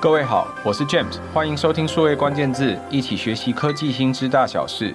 各位好，我是 James，欢迎收听数位关键字，一起学习科技新知大小事。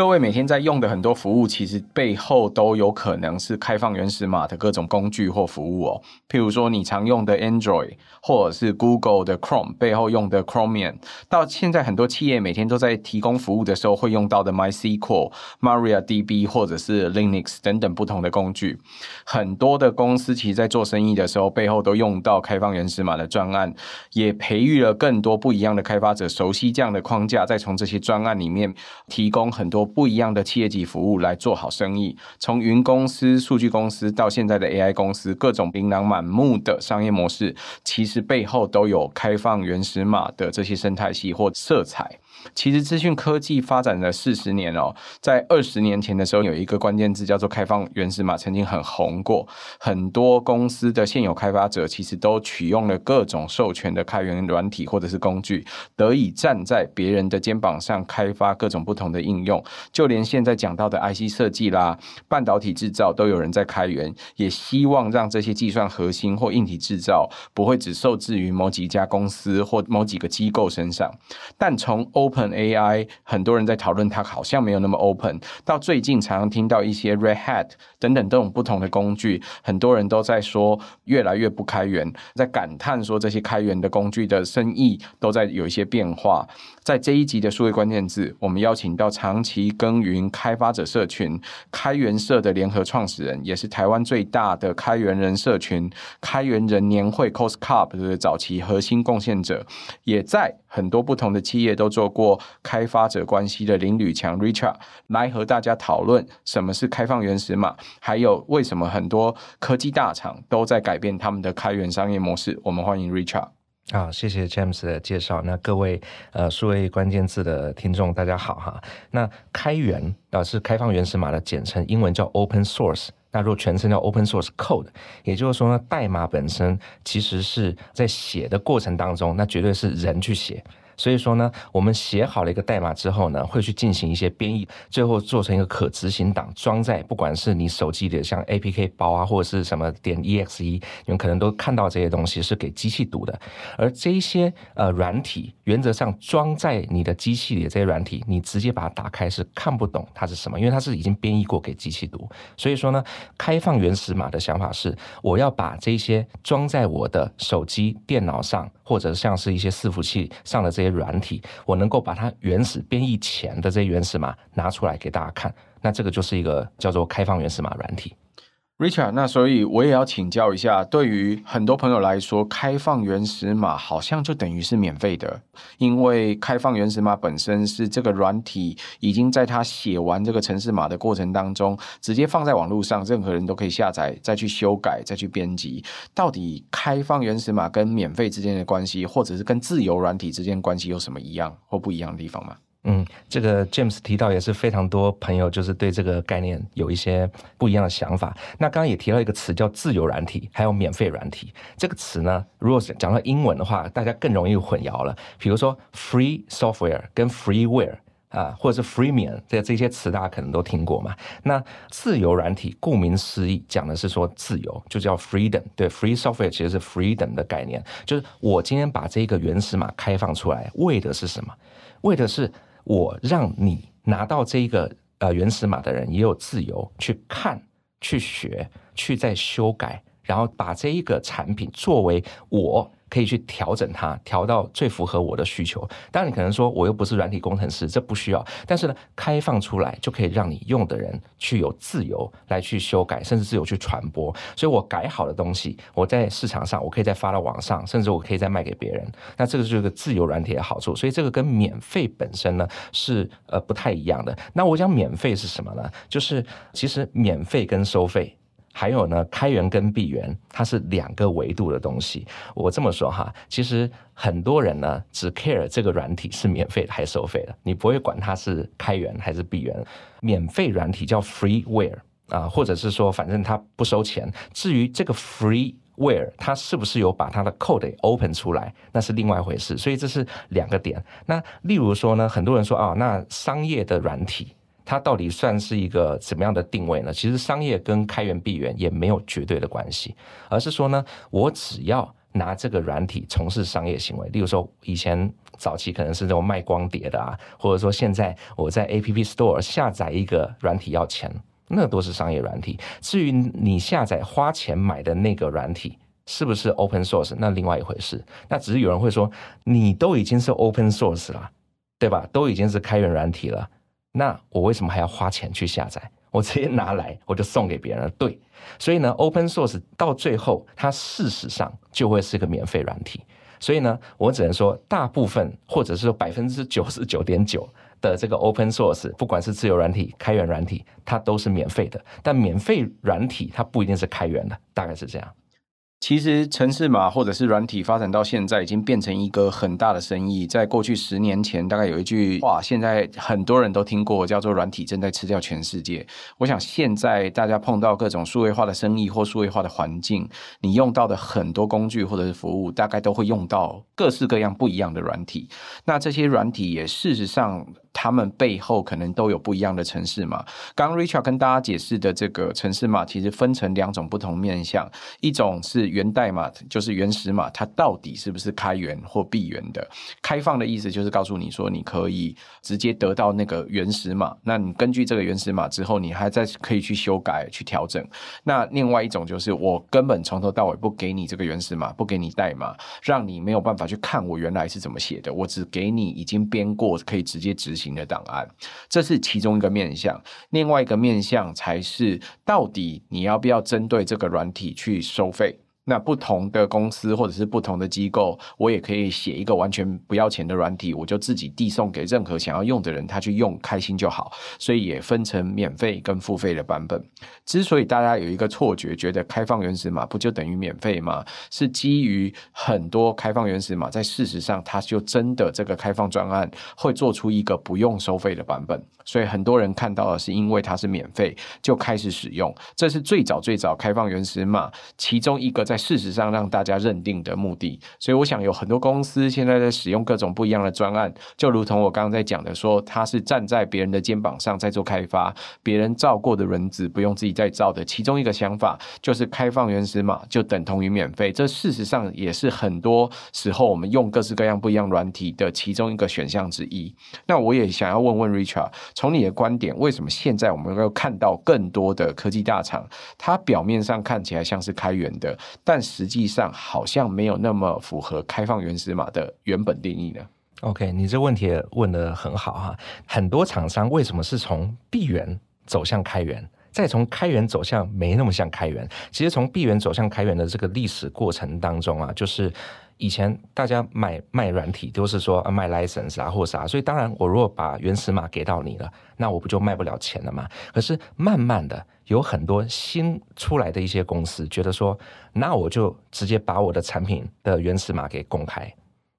各位每天在用的很多服务，其实背后都有可能是开放原始码的各种工具或服务哦。譬如说，你常用的 Android，或者是 Google 的 Chrome 背后用的 Chromium，到现在很多企业每天都在提供服务的时候会用到的 MySQL、MariaDB 或者是 Linux 等等不同的工具。很多的公司其实在做生意的时候，背后都用到开放原始码的专案，也培育了更多不一样的开发者，熟悉这样的框架，再从这些专案里面提供很多。不一样的企业级服务来做好生意，从云公司、数据公司到现在的 AI 公司，各种琳琅满目的商业模式，其实背后都有开放原始码的这些生态系或色彩。其实资讯科技发展了四十年哦，在二十年前的时候，有一个关键字叫做开放原始码，曾经很红过。很多公司的现有开发者其实都取用了各种授权的开源软体或者是工具，得以站在别人的肩膀上开发各种不同的应用。就连现在讲到的 IC 设计啦、半导体制造，都有人在开源，也希望让这些计算核心或硬体制造不会只受制于某几家公司或某几个机构身上。但从欧 Open AI，很多人在讨论它好像没有那么 open。到最近常常听到一些 Red Hat 等等这种不同的工具，很多人都在说越来越不开源，在感叹说这些开源的工具的生意都在有一些变化。在这一集的数位关键字，我们邀请到长期耕耘开发者社群开源社的联合创始人，也是台湾最大的开源人社群开源人年会 CoSCup 的早期核心贡献者，也在很多不同的企业都做过开发者关系的林吕强 Richard 来和大家讨论什么是开放原始码，还有为什么很多科技大厂都在改变他们的开源商业模式。我们欢迎 Richard。好，谢谢 James 的介绍。那各位呃数位关键字的听众，大家好哈。那开源啊是开放原始码的简称，英文叫 Open Source。那如果全称叫 Open Source Code，也就是说呢，代码本身其实是在写的过程当中，那绝对是人去写。所以说呢，我们写好了一个代码之后呢，会去进行一些编译，最后做成一个可执行档，装在不管是你手机里的像 APK 包啊，或者是什么点 EXE，你们可能都看到这些东西是给机器读的。而这一些呃软体，原则上装在你的机器里的这些软体，你直接把它打开是看不懂它是什么，因为它是已经编译过给机器读。所以说呢，开放原始码的想法是，我要把这些装在我的手机、电脑上，或者像是一些伺服器上的这些。软体，我能够把它原始编译前的这些原始码拿出来给大家看，那这个就是一个叫做开放原始码软体。Richard，那所以我也要请教一下，对于很多朋友来说，开放原始码好像就等于是免费的，因为开放原始码本身是这个软体已经在它写完这个程式码的过程当中，直接放在网络上，任何人都可以下载，再去修改，再去编辑。到底开放原始码跟免费之间的关系，或者是跟自由软体之间关系有什么一样或不一样的地方吗？嗯，这个 James 提到也是非常多朋友就是对这个概念有一些不一样的想法。那刚刚也提到一个词叫自由软体，还有免费软体。这个词呢，如果是讲到英文的话，大家更容易混淆了。比如说 free software 跟 freeware 啊，或者是 freemium 这这些词大家可能都听过嘛。那自由软体顾名思义讲的是说自由，就叫 freedom。对，free software 其实是 freedom 的概念，就是我今天把这个原始码开放出来，为的是什么？为的是我让你拿到这一个呃原始码的人也有自由去看、去学、去再修改，然后把这一个产品作为我。可以去调整它，调到最符合我的需求。当然，你可能说我又不是软体工程师，这不需要。但是呢，开放出来就可以让你用的人去有自由来去修改，甚至自由去传播。所以我改好的东西，我在市场上我可以再发到网上，甚至我可以再卖给别人。那这个就是个自由软体的好处。所以这个跟免费本身呢是呃不太一样的。那我讲免费是什么呢？就是其实免费跟收费。还有呢，开源跟闭源，它是两个维度的东西。我这么说哈，其实很多人呢只 care 这个软体是免费的还是收费的，你不会管它是开源还是闭源。免费软体叫 freeware 啊，或者是说反正它不收钱。至于这个 freeware 它是不是有把它的 code open 出来，那是另外一回事。所以这是两个点。那例如说呢，很多人说啊，那商业的软体。它到底算是一个怎么样的定位呢？其实商业跟开源闭源也没有绝对的关系，而是说呢，我只要拿这个软体从事商业行为，例如说以前早期可能是这种卖光碟的啊，或者说现在我在 App Store 下载一个软体要钱，那都是商业软体。至于你下载花钱买的那个软体是不是 Open Source，那另外一回事。那只是有人会说，你都已经是 Open Source 了，对吧？都已经是开源软体了。那我为什么还要花钱去下载？我直接拿来，我就送给别人。对，所以呢，Open Source 到最后，它事实上就会是个免费软体。所以呢，我只能说，大部分或者是说百分之九十九点九的这个 Open Source，不管是自由软体、开源软体，它都是免费的。但免费软体它不一定是开源的，大概是这样。其实，程式码或者是软体发展到现在，已经变成一个很大的生意。在过去十年前，大概有一句话，现在很多人都听过，叫做“软体正在吃掉全世界”。我想，现在大家碰到各种数位化的生意或数位化的环境，你用到的很多工具或者是服务，大概都会用到各式各样不一样的软体。那这些软体也事实上。他们背后可能都有不一样的程式码。刚 Richard 跟大家解释的这个程式码，其实分成两种不同面向，一种是源代码，就是原始码，它到底是不是开源或闭源的？开放的意思就是告诉你说，你可以直接得到那个原始码，那你根据这个原始码之后，你还在可以去修改、去调整。那另外一种就是我根本从头到尾不给你这个原始码，不给你代码，让你没有办法去看我原来是怎么写的，我只给你已经编过，可以直接执行型的档案，这是其中一个面向。另外一个面向才是，到底你要不要针对这个软体去收费？那不同的公司或者是不同的机构，我也可以写一个完全不要钱的软体，我就自己递送给任何想要用的人，他去用开心就好。所以也分成免费跟付费的版本。之所以大家有一个错觉，觉得开放原始码不就等于免费吗？是基于很多开放原始码在事实上，它就真的这个开放专案会做出一个不用收费的版本。所以很多人看到的是因为它是免费就开始使用，这是最早最早开放原始码其中一个在。事实上，让大家认定的目的，所以我想有很多公司现在在使用各种不一样的专案，就如同我刚刚在讲的说，说他是站在别人的肩膀上在做开发，别人造过的轮子不用自己再造的。其中一个想法就是开放原始码就等同于免费，这事实上也是很多时候我们用各式各样不一样软体的其中一个选项之一。那我也想要问问 Richard，从你的观点，为什么现在我们能够看到更多的科技大厂，它表面上看起来像是开源的？但实际上好像没有那么符合开放原始码的原本定义呢。OK，你这问题问的很好哈。很多厂商为什么是从闭源走向开源，再从开源走向没那么像开源？其实从闭源走向开源的这个历史过程当中啊，就是。以前大家买卖软体都是说卖 license 啊或啥，所以当然我如果把原始码给到你了，那我不就卖不了钱了吗？可是慢慢的有很多新出来的一些公司觉得说，那我就直接把我的产品的原始码给公开。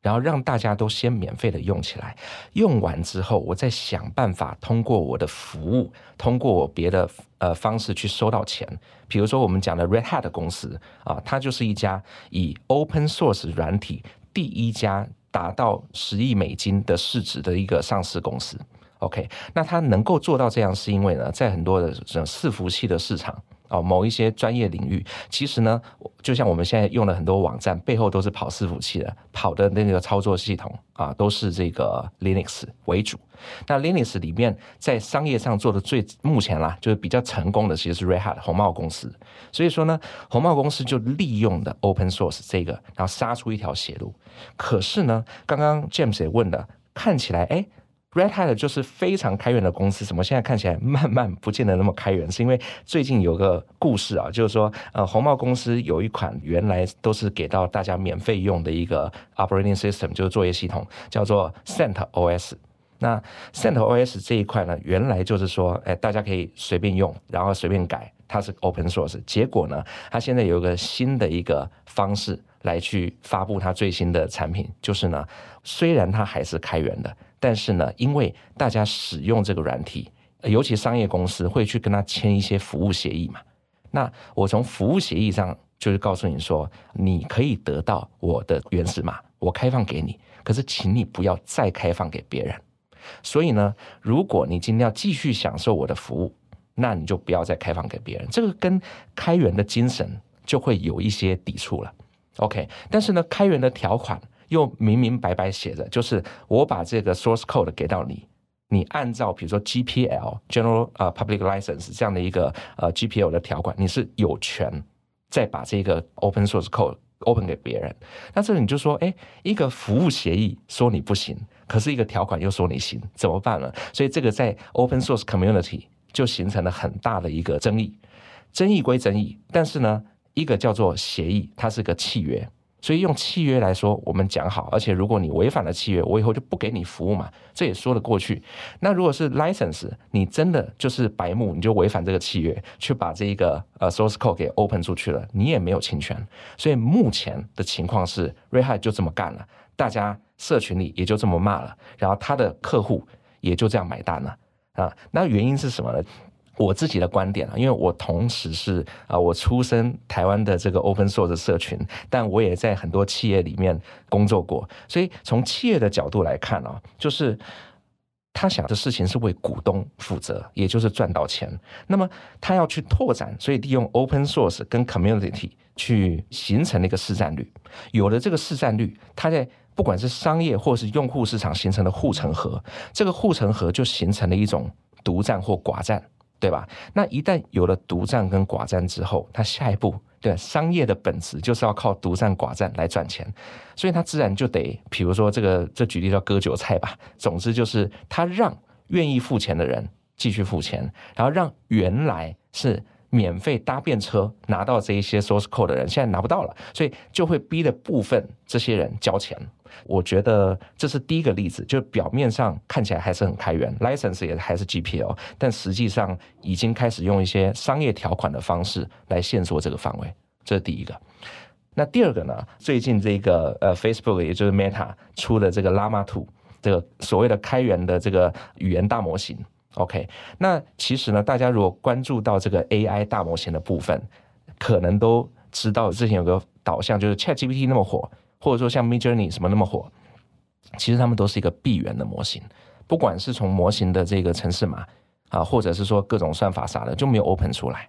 然后让大家都先免费的用起来，用完之后，我再想办法通过我的服务，通过我别的呃方式去收到钱。比如说我们讲的 Red Hat 公司啊，它就是一家以 Open Source 软体第一家达到十亿美金的市值的一个上市公司。OK，那它能够做到这样，是因为呢，在很多的这种伺服器的市场。哦，某一些专业领域，其实呢，就像我们现在用了很多网站，背后都是跑伺服器的，跑的那个操作系统啊，都是这个 Linux 为主。那 Linux 里面在商业上做的最目前啦，就是比较成功的，其实是 Red Hat 红帽公司。所以说呢，红帽公司就利用的 Open Source 这个，然后杀出一条血路。可是呢，刚刚 James 也问了，看起来哎。Red Hat 就是非常开源的公司，怎么现在看起来慢慢不见得那么开源？是因为最近有个故事啊，就是说，呃，红帽公司有一款原来都是给到大家免费用的一个 operating system，就是作业系统，叫做 CentOS。那 CentOS 这一块呢，原来就是说，哎，大家可以随便用，然后随便改，它是 open source。结果呢，它现在有一个新的一个方式来去发布它最新的产品，就是呢，虽然它还是开源的。但是呢，因为大家使用这个软体，尤其商业公司会去跟他签一些服务协议嘛。那我从服务协议上就是告诉你说，你可以得到我的原始码，我开放给你，可是请你不要再开放给别人。所以呢，如果你今天要继续享受我的服务，那你就不要再开放给别人。这个跟开源的精神就会有一些抵触了。OK，但是呢，开源的条款又明明白白写着，就是我把这个 source code 给到你，你按照比如说 GPL General 呃 Public License 这样的一个呃 GPL 的条款，你是有权再把这个 open source code open 给别人。那这里你就说，哎，一个服务协议说你不行，可是一个条款又说你行，怎么办呢？所以这个在 open source community 就形成了很大的一个争议。争议归争议，但是呢，一个叫做协议，它是个契约。所以用契约来说，我们讲好，而且如果你违反了契约，我以后就不给你服务嘛，这也说得过去。那如果是 license，你真的就是白目，你就违反这个契约，去把这一个呃 source code 给 open 出去了，你也没有侵权。所以目前的情况是，Red Hat 就这么干了，大家社群里也就这么骂了，然后他的客户也就这样买单了啊。那原因是什么呢？我自己的观点啊，因为我同时是啊，我出生台湾的这个 open source 社群，但我也在很多企业里面工作过，所以从企业的角度来看啊，就是他想的事情是为股东负责，也就是赚到钱。那么他要去拓展，所以利用 open source 跟 community 去形成了一个市占率。有了这个市占率，他在不管是商业或是用户市场形成了护城河，这个护城河就形成了一种独占或寡占。对吧？那一旦有了独占跟寡占之后，他下一步对商业的本质就是要靠独占寡占来赚钱，所以他自然就得，比如说这个这举例叫割韭菜吧。总之就是他让愿意付钱的人继续付钱，然后让原来是免费搭便车拿到这一些 source code 的人现在拿不到了，所以就会逼的部分这些人交钱。我觉得这是第一个例子，就表面上看起来还是很开源，license 也还是 GPL，但实际上已经开始用一些商业条款的方式来限缩这个范围。这是第一个。那第二个呢？最近这个呃 Facebook 也就是 Meta 出的这个 Llama 2，这个所谓的开源的这个语言大模型。OK，那其实呢，大家如果关注到这个 AI 大模型的部分，可能都知道之前有个导向，就是 ChatGPT 那么火。或者说像 Midjourney 什么那么火，其实他们都是一个闭源的模型，不管是从模型的这个程式码啊，或者是说各种算法啥的，就没有 open 出来。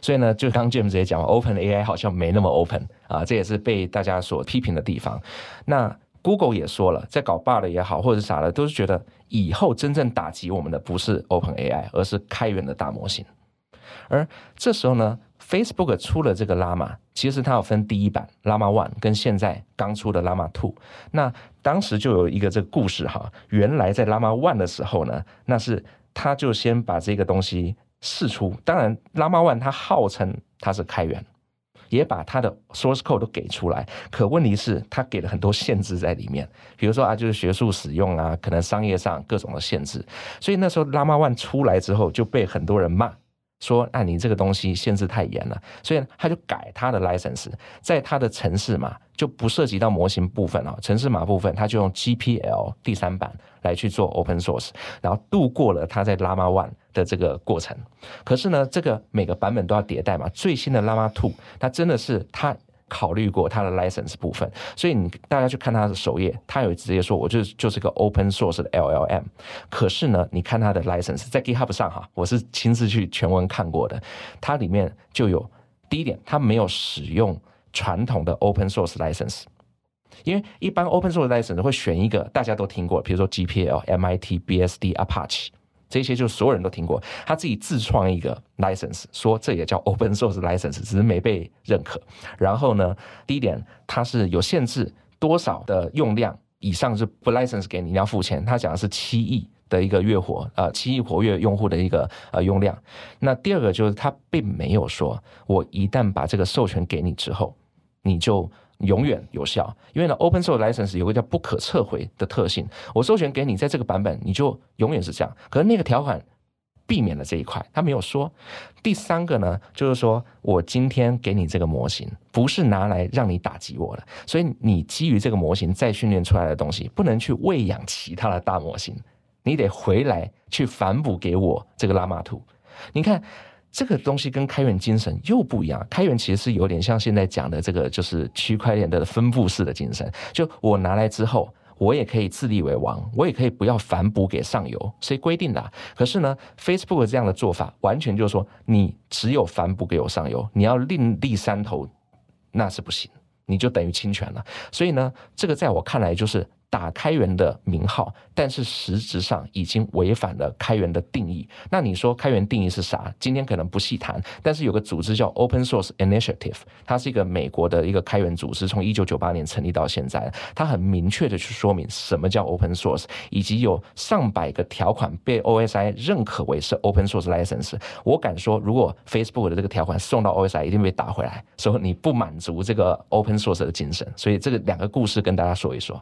所以呢，就刚 James 也讲，Open AI 好像没那么 open 啊，这也是被大家所批评的地方。那 Google 也说了，在搞 bug 也好，或者是啥的，都是觉得以后真正打击我们的不是 Open AI，而是开源的大模型。而这时候呢，Facebook 出了这个 Llama，其实它有分第一版 Llama One 跟现在刚出的 Llama Two。那当时就有一个这个故事哈，原来在 Llama One 的时候呢，那是他就先把这个东西试出。当然，Llama One 它号称它是开源，也把它的 source code 都给出来。可问题是，它给了很多限制在里面，比如说啊，就是学术使用啊，可能商业上各种的限制。所以那时候 Llama One 出来之后，就被很多人骂。说，那你这个东西限制太严了，所以他就改他的 license，在他的城市嘛就不涉及到模型部分啊，城市码部分他就用 GPL 第三版来去做 open source，然后度过了他在 Llama One 的这个过程。可是呢，这个每个版本都要迭代嘛，最新的 Llama Two，它真的是它。考虑过它的 license 部分，所以你大家去看它的首页，它有直接说，我就就是个 open source 的 LLM。可是呢，你看它的 license 在 GitHub 上哈，我是亲自去全文看过的，它里面就有第一点，它没有使用传统的 open source license，因为一般 open source license 会选一个大家都听过，比如说 GPL、MIT、BSD、Apache。这些就所有人都听过，他自己自创一个 license，说这也叫 open source license，只是没被认可。然后呢，第一点，它是有限制多少的用量以上是不 license 给你，你要付钱。他讲的是七亿的一个月活，呃，七亿活跃用户的一个呃用量。那第二个就是他并没有说，我一旦把这个授权给你之后，你就。永远有效，因为呢，open source license 有个叫不可撤回的特性。我授权给你，在这个版本，你就永远是这样。可是那个条款避免了这一块，他没有说。第三个呢，就是说我今天给你这个模型，不是拿来让你打击我的，所以你基于这个模型再训练出来的东西，不能去喂养其他的大模型，你得回来去反哺给我这个 Llama 2。你看。这个东西跟开源精神又不一样。开源其实是有点像现在讲的这个，就是区块链的分布式的精神。就我拿来之后，我也可以自立为王，我也可以不要反哺给上游，谁规定的？可是呢，Facebook 这样的做法，完全就是说，你只有反哺给我上游，你要另立山头，那是不行，你就等于侵权了。所以呢，这个在我看来就是。打开源的名号，但是实质上已经违反了开源的定义。那你说开源定义是啥？今天可能不细谈，但是有个组织叫 Open Source Initiative，它是一个美国的一个开源组织，从一九九八年成立到现在，它很明确的去说明什么叫 Open Source，以及有上百个条款被 OSI 认可为是 Open Source License。我敢说，如果 Facebook 的这个条款送到 OSI，一定被打回来，说你不满足这个 Open Source 的精神。所以这个两个故事跟大家说一说。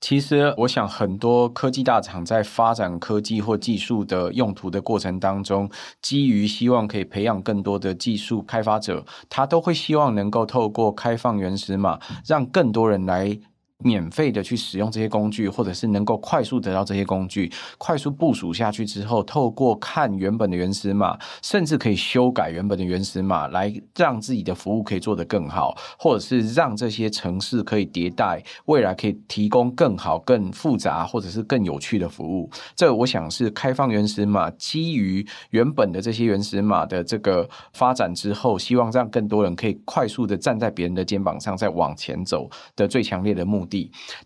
其实，我想很多科技大厂在发展科技或技术的用途的过程当中，基于希望可以培养更多的技术开发者，他都会希望能够透过开放原始码，让更多人来。免费的去使用这些工具，或者是能够快速得到这些工具，快速部署下去之后，透过看原本的原始码，甚至可以修改原本的原始码，来让自己的服务可以做得更好，或者是让这些城市可以迭代，未来可以提供更好、更复杂或者是更有趣的服务。这我想是开放原始码基于原本的这些原始码的这个发展之后，希望让更多人可以快速的站在别人的肩膀上再往前走的最强烈的目的。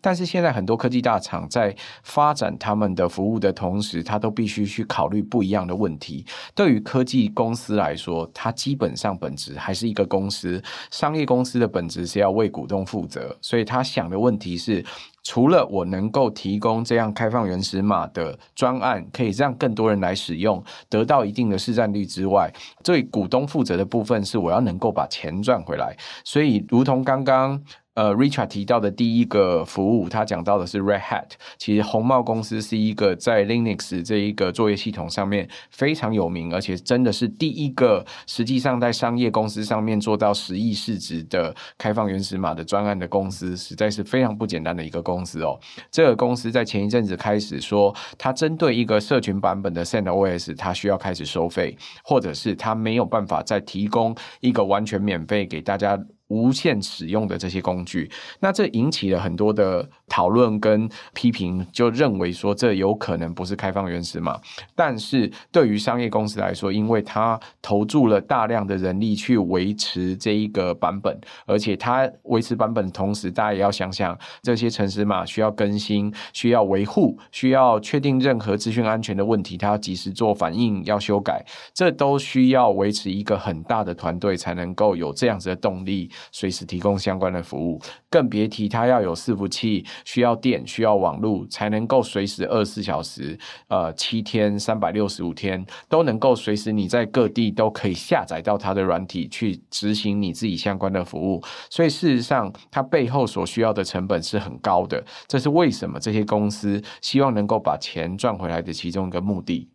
但是现在很多科技大厂在发展他们的服务的同时，他都必须去考虑不一样的问题。对于科技公司来说，它基本上本质还是一个公司，商业公司的本质是要为股东负责，所以他想的问题是，除了我能够提供这样开放原始码的专案，可以让更多人来使用，得到一定的市占率之外，对股东负责的部分是我要能够把钱赚回来。所以，如同刚刚。呃，Richard 提到的第一个服务，他讲到的是 Red Hat。其实红帽公司是一个在 Linux 这一个作业系统上面非常有名，而且真的是第一个实际上在商业公司上面做到十亿市值的开放原始码的专案的公司，实在是非常不简单的一个公司哦。这个公司在前一阵子开始说，它针对一个社群版本的 CentOS，它需要开始收费，或者是它没有办法再提供一个完全免费给大家。无限使用的这些工具，那这引起了很多的讨论跟批评，就认为说这有可能不是开放原始码。但是对于商业公司来说，因为它投注了大量的人力去维持这一个版本，而且它维持版本的同时，大家也要想想这些程式码需要更新、需要维护、需要确定任何资讯安全的问题，它要及时做反应、要修改，这都需要维持一个很大的团队才能够有这样子的动力。随时提供相关的服务，更别提它要有伺服器，需要电，需要网络，才能够随时二十四小时，呃，七天三百六十五天都能够随时你在各地都可以下载到它的软体去执行你自己相关的服务。所以事实上，它背后所需要的成本是很高的。这是为什么这些公司希望能够把钱赚回来的其中一个目的。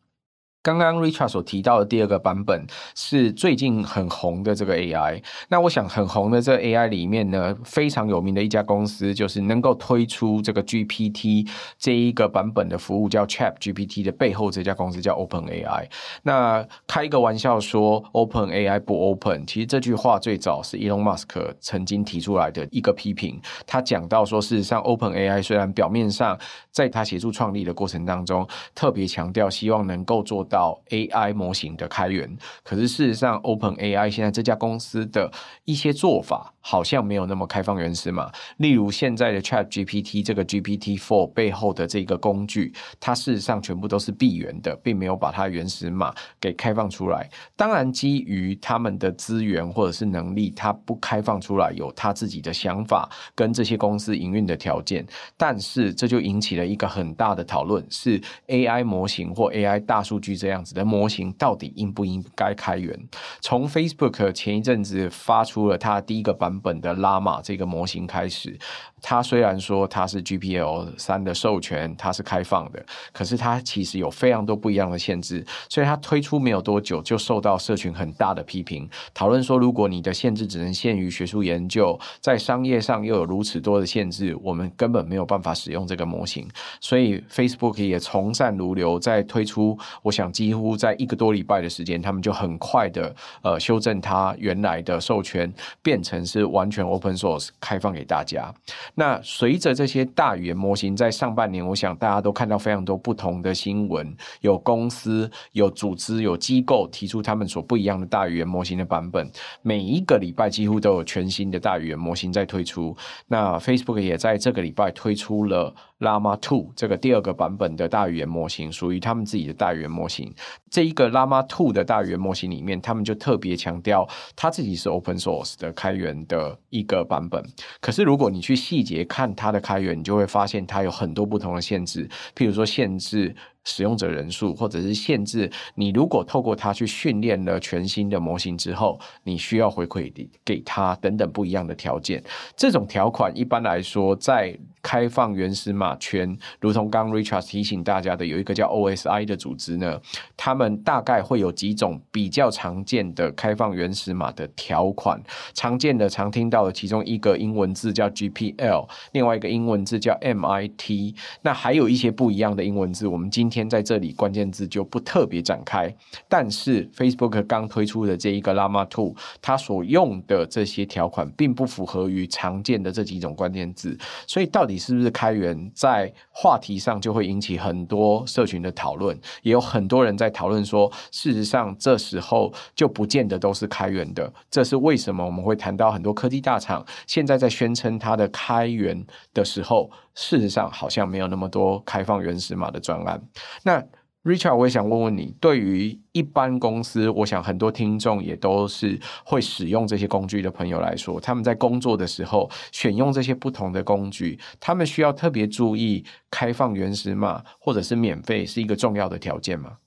刚刚 Richard 所提到的第二个版本是最近很红的这个 AI。那我想很红的这个 AI 里面呢，非常有名的一家公司就是能够推出这个 GPT 这一个版本的服务叫 ChatGPT 的背后这家公司叫 OpenAI。那开一个玩笑说 OpenAI 不 Open，其实这句话最早是 Elon Musk 曾经提出来的一个批评。他讲到说，事实上 OpenAI 虽然表面上在他协助创立的过程当中，特别强调希望能够做到 AI 模型的开源，可是事实上，OpenAI 现在这家公司的一些做法好像没有那么开放原始码。例如现在的 ChatGPT 这个 GPT-4 背后的这个工具，它事实上全部都是闭源的，并没有把它原始码给开放出来。当然，基于他们的资源或者是能力，它不开放出来，有他自己的想法跟这些公司营运的条件。但是这就引起了一个很大的讨论：是 AI 模型或 AI 大数据。这样子的模型到底应不应该开源？从 Facebook 前一阵子发出了它第一个版本的拉马这个模型开始。它虽然说它是 GPL 三的授权，它是开放的，可是它其实有非常多不一样的限制，所以它推出没有多久就受到社群很大的批评。讨论说，如果你的限制只能限于学术研究，在商业上又有如此多的限制，我们根本没有办法使用这个模型。所以 Facebook 也从善如流，在推出，我想几乎在一个多礼拜的时间，他们就很快的呃修正它原来的授权，变成是完全 Open Source 开放给大家。那随着这些大语言模型在上半年，我想大家都看到非常多不同的新闻，有公司、有组织、有机构提出他们所不一样的大语言模型的版本。每一个礼拜几乎都有全新的大语言模型在推出。那 Facebook 也在这个礼拜推出了 Llama Two 这个第二个版本的大语言模型，属于他们自己的大语言模型。这一个 Llama Two 的大语言模型里面，他们就特别强调他自己是 Open Source 的开源的一个版本。可是如果你去细节看它的开源，你就会发现它有很多不同的限制，譬如说限制。使用者人数，或者是限制你，如果透过它去训练了全新的模型之后，你需要回馈给它等等不一样的条件。这种条款一般来说，在开放原始码圈，如同刚 Richard 提醒大家的，有一个叫 OSI 的组织呢，他们大概会有几种比较常见的开放原始码的条款。常见的、常听到的其中一个英文字叫 GPL，另外一个英文字叫 MIT。那还有一些不一样的英文字，我们今天在这里关键字就不特别展开，但是 Facebook 刚推出的这一个 Llama 2，它所用的这些条款并不符合于常见的这几种关键字，所以到底是不是开源，在话题上就会引起很多社群的讨论，也有很多人在讨论说，事实上这时候就不见得都是开源的，这是为什么？我们会谈到很多科技大厂现在在宣称它的开源的时候。事实上，好像没有那么多开放原始码的专案。那 Richard，我也想问问你，对于一般公司，我想很多听众也都是会使用这些工具的朋友来说，他们在工作的时候选用这些不同的工具，他们需要特别注意开放原始码或者是免费是一个重要的条件吗？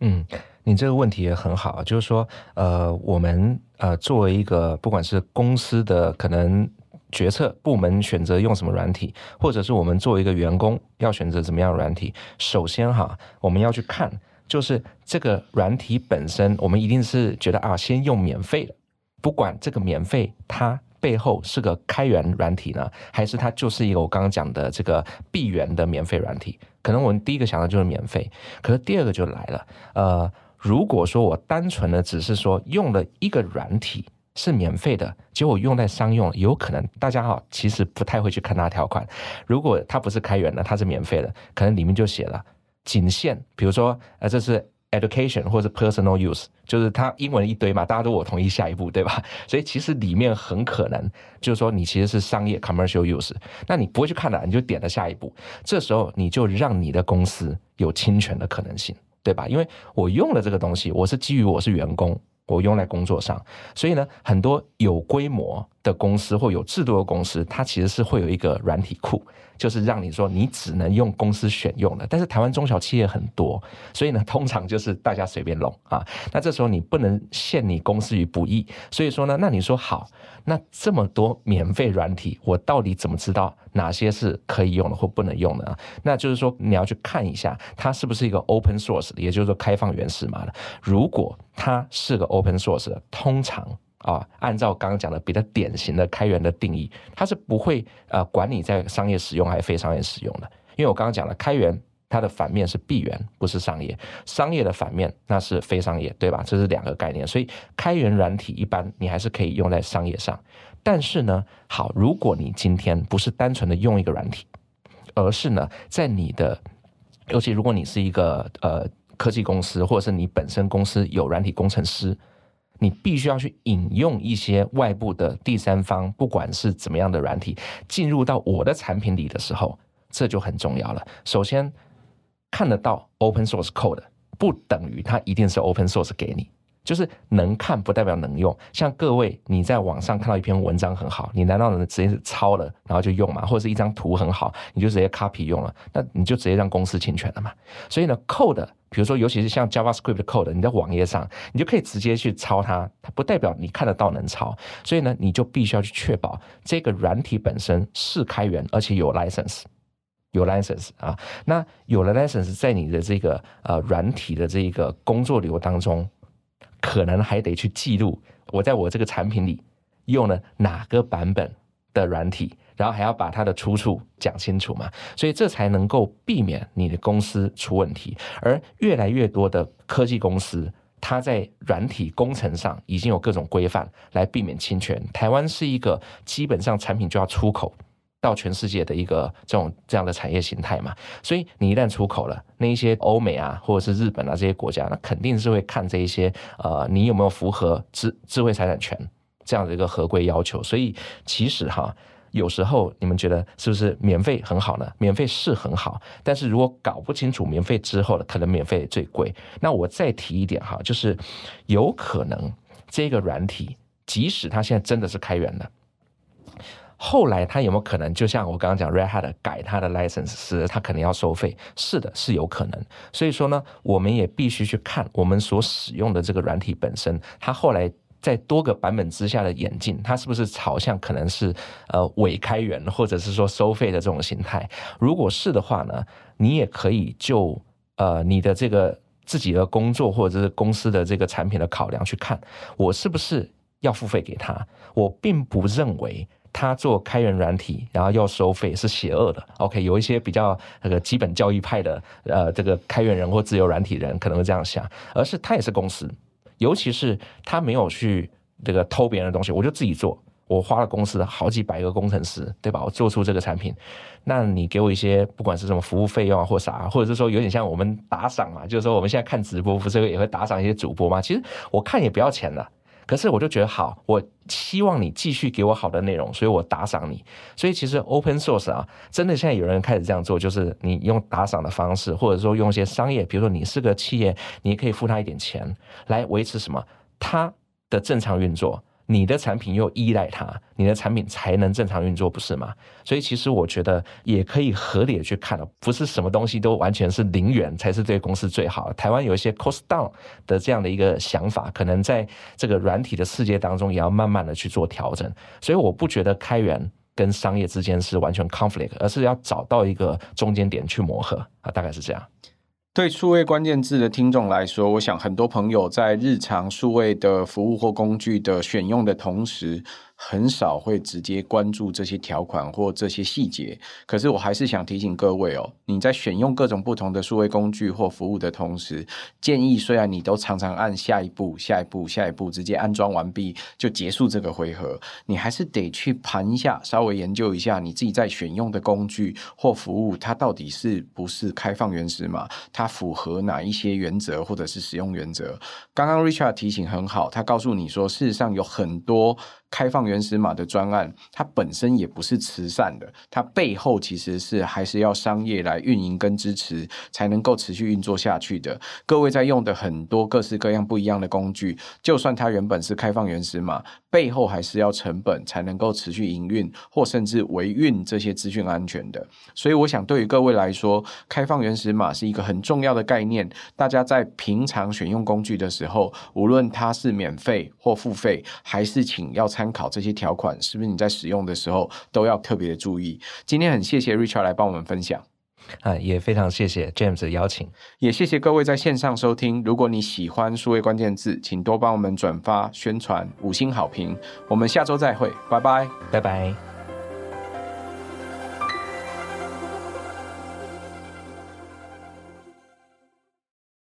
嗯，你这个问题也很好，就是说，呃，我们呃作为一个不管是公司的可能。决策部门选择用什么软体，或者是我们作为一个员工要选择怎么样软体。首先哈，我们要去看，就是这个软体本身，我们一定是觉得啊，先用免费的，不管这个免费它背后是个开源软体呢，还是它就是一个我刚刚讲的这个闭源的免费软体。可能我们第一个想到就是免费，可是第二个就来了，呃，如果说我单纯的只是说用了一个软体。是免费的，结果用在商用，有可能大家哈其实不太会去看它条款。如果它不是开源的，它是免费的，可能里面就写了仅限，比如说呃这是 education 或者 personal use，就是它英文一堆嘛，大家都我同意下一步，对吧？所以其实里面很可能就是说你其实是商业 commercial use，那你不会去看的，你就点了下一步，这时候你就让你的公司有侵权的可能性，对吧？因为我用了这个东西，我是基于我是员工。我用在工作上，所以呢，很多有规模的公司或有制度的公司，它其实是会有一个软体库。就是让你说你只能用公司选用的，但是台湾中小企业很多，所以呢，通常就是大家随便弄啊。那这时候你不能陷你公司于不义，所以说呢，那你说好，那这么多免费软体，我到底怎么知道哪些是可以用的或不能用的啊？那就是说你要去看一下它是不是一个 open source，也就是说开放原始码的。如果它是个 open source 的，通常。啊，按照刚刚讲的比较典型的开源的定义，它是不会呃管你在商业使用还是非商业使用的。因为我刚刚讲了，开源它的反面是闭源，不是商业；商业的反面那是非商业，对吧？这是两个概念。所以开源软体一般你还是可以用在商业上。但是呢，好，如果你今天不是单纯的用一个软体，而是呢在你的，尤其如果你是一个呃科技公司，或者是你本身公司有软体工程师。你必须要去引用一些外部的第三方，不管是怎么样的软体，进入到我的产品里的时候，这就很重要了。首先，看得到 open source code 不等于它一定是 open source 给你。就是能看不代表能用，像各位你在网上看到一篇文章很好，你难道能直接是抄了然后就用吗？或者是一张图很好，你就直接 copy 用了，那你就直接让公司侵权了嘛？所以呢，code，比如说尤其是像 JavaScript 的 code，你在网页上你就可以直接去抄它，它不代表你看得到能抄，所以呢，你就必须要去确保这个软体本身是开源，而且有 license，有 license 啊，那有了 license 在你的这个呃软体的这个工作流当中。可能还得去记录我在我这个产品里用了哪个版本的软体，然后还要把它的出处讲清楚嘛，所以这才能够避免你的公司出问题。而越来越多的科技公司，它在软体工程上已经有各种规范来避免侵权。台湾是一个基本上产品就要出口到全世界的一个这种这样的产业形态嘛。所以你一旦出口了，那一些欧美啊，或者是日本啊这些国家，那肯定是会看这一些呃，你有没有符合智智慧财产权这样的一个合规要求。所以其实哈。有时候你们觉得是不是免费很好呢？免费是很好，但是如果搞不清楚免费之后的，可能免费最贵。那我再提一点哈，就是有可能这个软体，即使它现在真的是开源的，后来他有没有可能就像我刚刚讲，Red Hat 改它的 license 时，他可能要收费？是的，是有可能。所以说呢，我们也必须去看我们所使用的这个软体本身，它后来。在多个版本之下的演进，它是不是朝向可能是呃伪开源或者是说收费的这种形态？如果是的话呢，你也可以就呃你的这个自己的工作或者是公司的这个产品的考量去看，我是不是要付费给他？我并不认为他做开源软体然后要收费是邪恶的。OK，有一些比较那个基本教义派的呃这个开源人或自由软体人可能会这样想，而是他也是公司。尤其是他没有去这个偷别人的东西，我就自己做。我花了公司好几百个工程师，对吧？我做出这个产品，那你给我一些不管是什么服务费用啊，或啥，或者是说有点像我们打赏嘛，就是说我们现在看直播不是也会打赏一些主播吗？其实我看也不要钱的。可是我就觉得好，我希望你继续给我好的内容，所以我打赏你。所以其实 open source 啊，真的现在有人开始这样做，就是你用打赏的方式，或者说用一些商业，比如说你是个企业，你可以付他一点钱来维持什么，他的正常运作。你的产品又依赖它，你的产品才能正常运作，不是吗？所以其实我觉得也可以合理的去看了，不是什么东西都完全是零元才是对公司最好。台湾有一些 cost down 的这样的一个想法，可能在这个软体的世界当中也要慢慢的去做调整。所以我不觉得开源跟商业之间是完全 conflict，而是要找到一个中间点去磨合啊，大概是这样。对数位关键字的听众来说，我想很多朋友在日常数位的服务或工具的选用的同时，很少会直接关注这些条款或这些细节，可是我还是想提醒各位哦，你在选用各种不同的数位工具或服务的同时，建议虽然你都常常按下一步、下一步、下一步，直接安装完毕就结束这个回合，你还是得去盘一下，稍微研究一下你自己在选用的工具或服务，它到底是不是开放原始码，它符合哪一些原则或者是使用原则。刚刚 Richard 提醒很好，他告诉你说，事实上有很多。开放原始码的专案，它本身也不是慈善的，它背后其实是还是要商业来运营跟支持，才能够持续运作下去的。各位在用的很多各式各样不一样的工具，就算它原本是开放原始码，背后还是要成本才能够持续营运，或甚至维运这些资讯安全的。所以，我想对于各位来说，开放原始码是一个很重要的概念。大家在平常选用工具的时候，无论它是免费或付费，还是请要参考这些条款，是不是你在使用的时候都要特别的注意？今天很谢谢 Richard 来帮我们分享，啊，也非常谢谢 James 的邀请，也谢谢各位在线上收听。如果你喜欢数位关键字，请多帮我们转发宣传，五星好评。我们下周再会，拜拜，拜拜。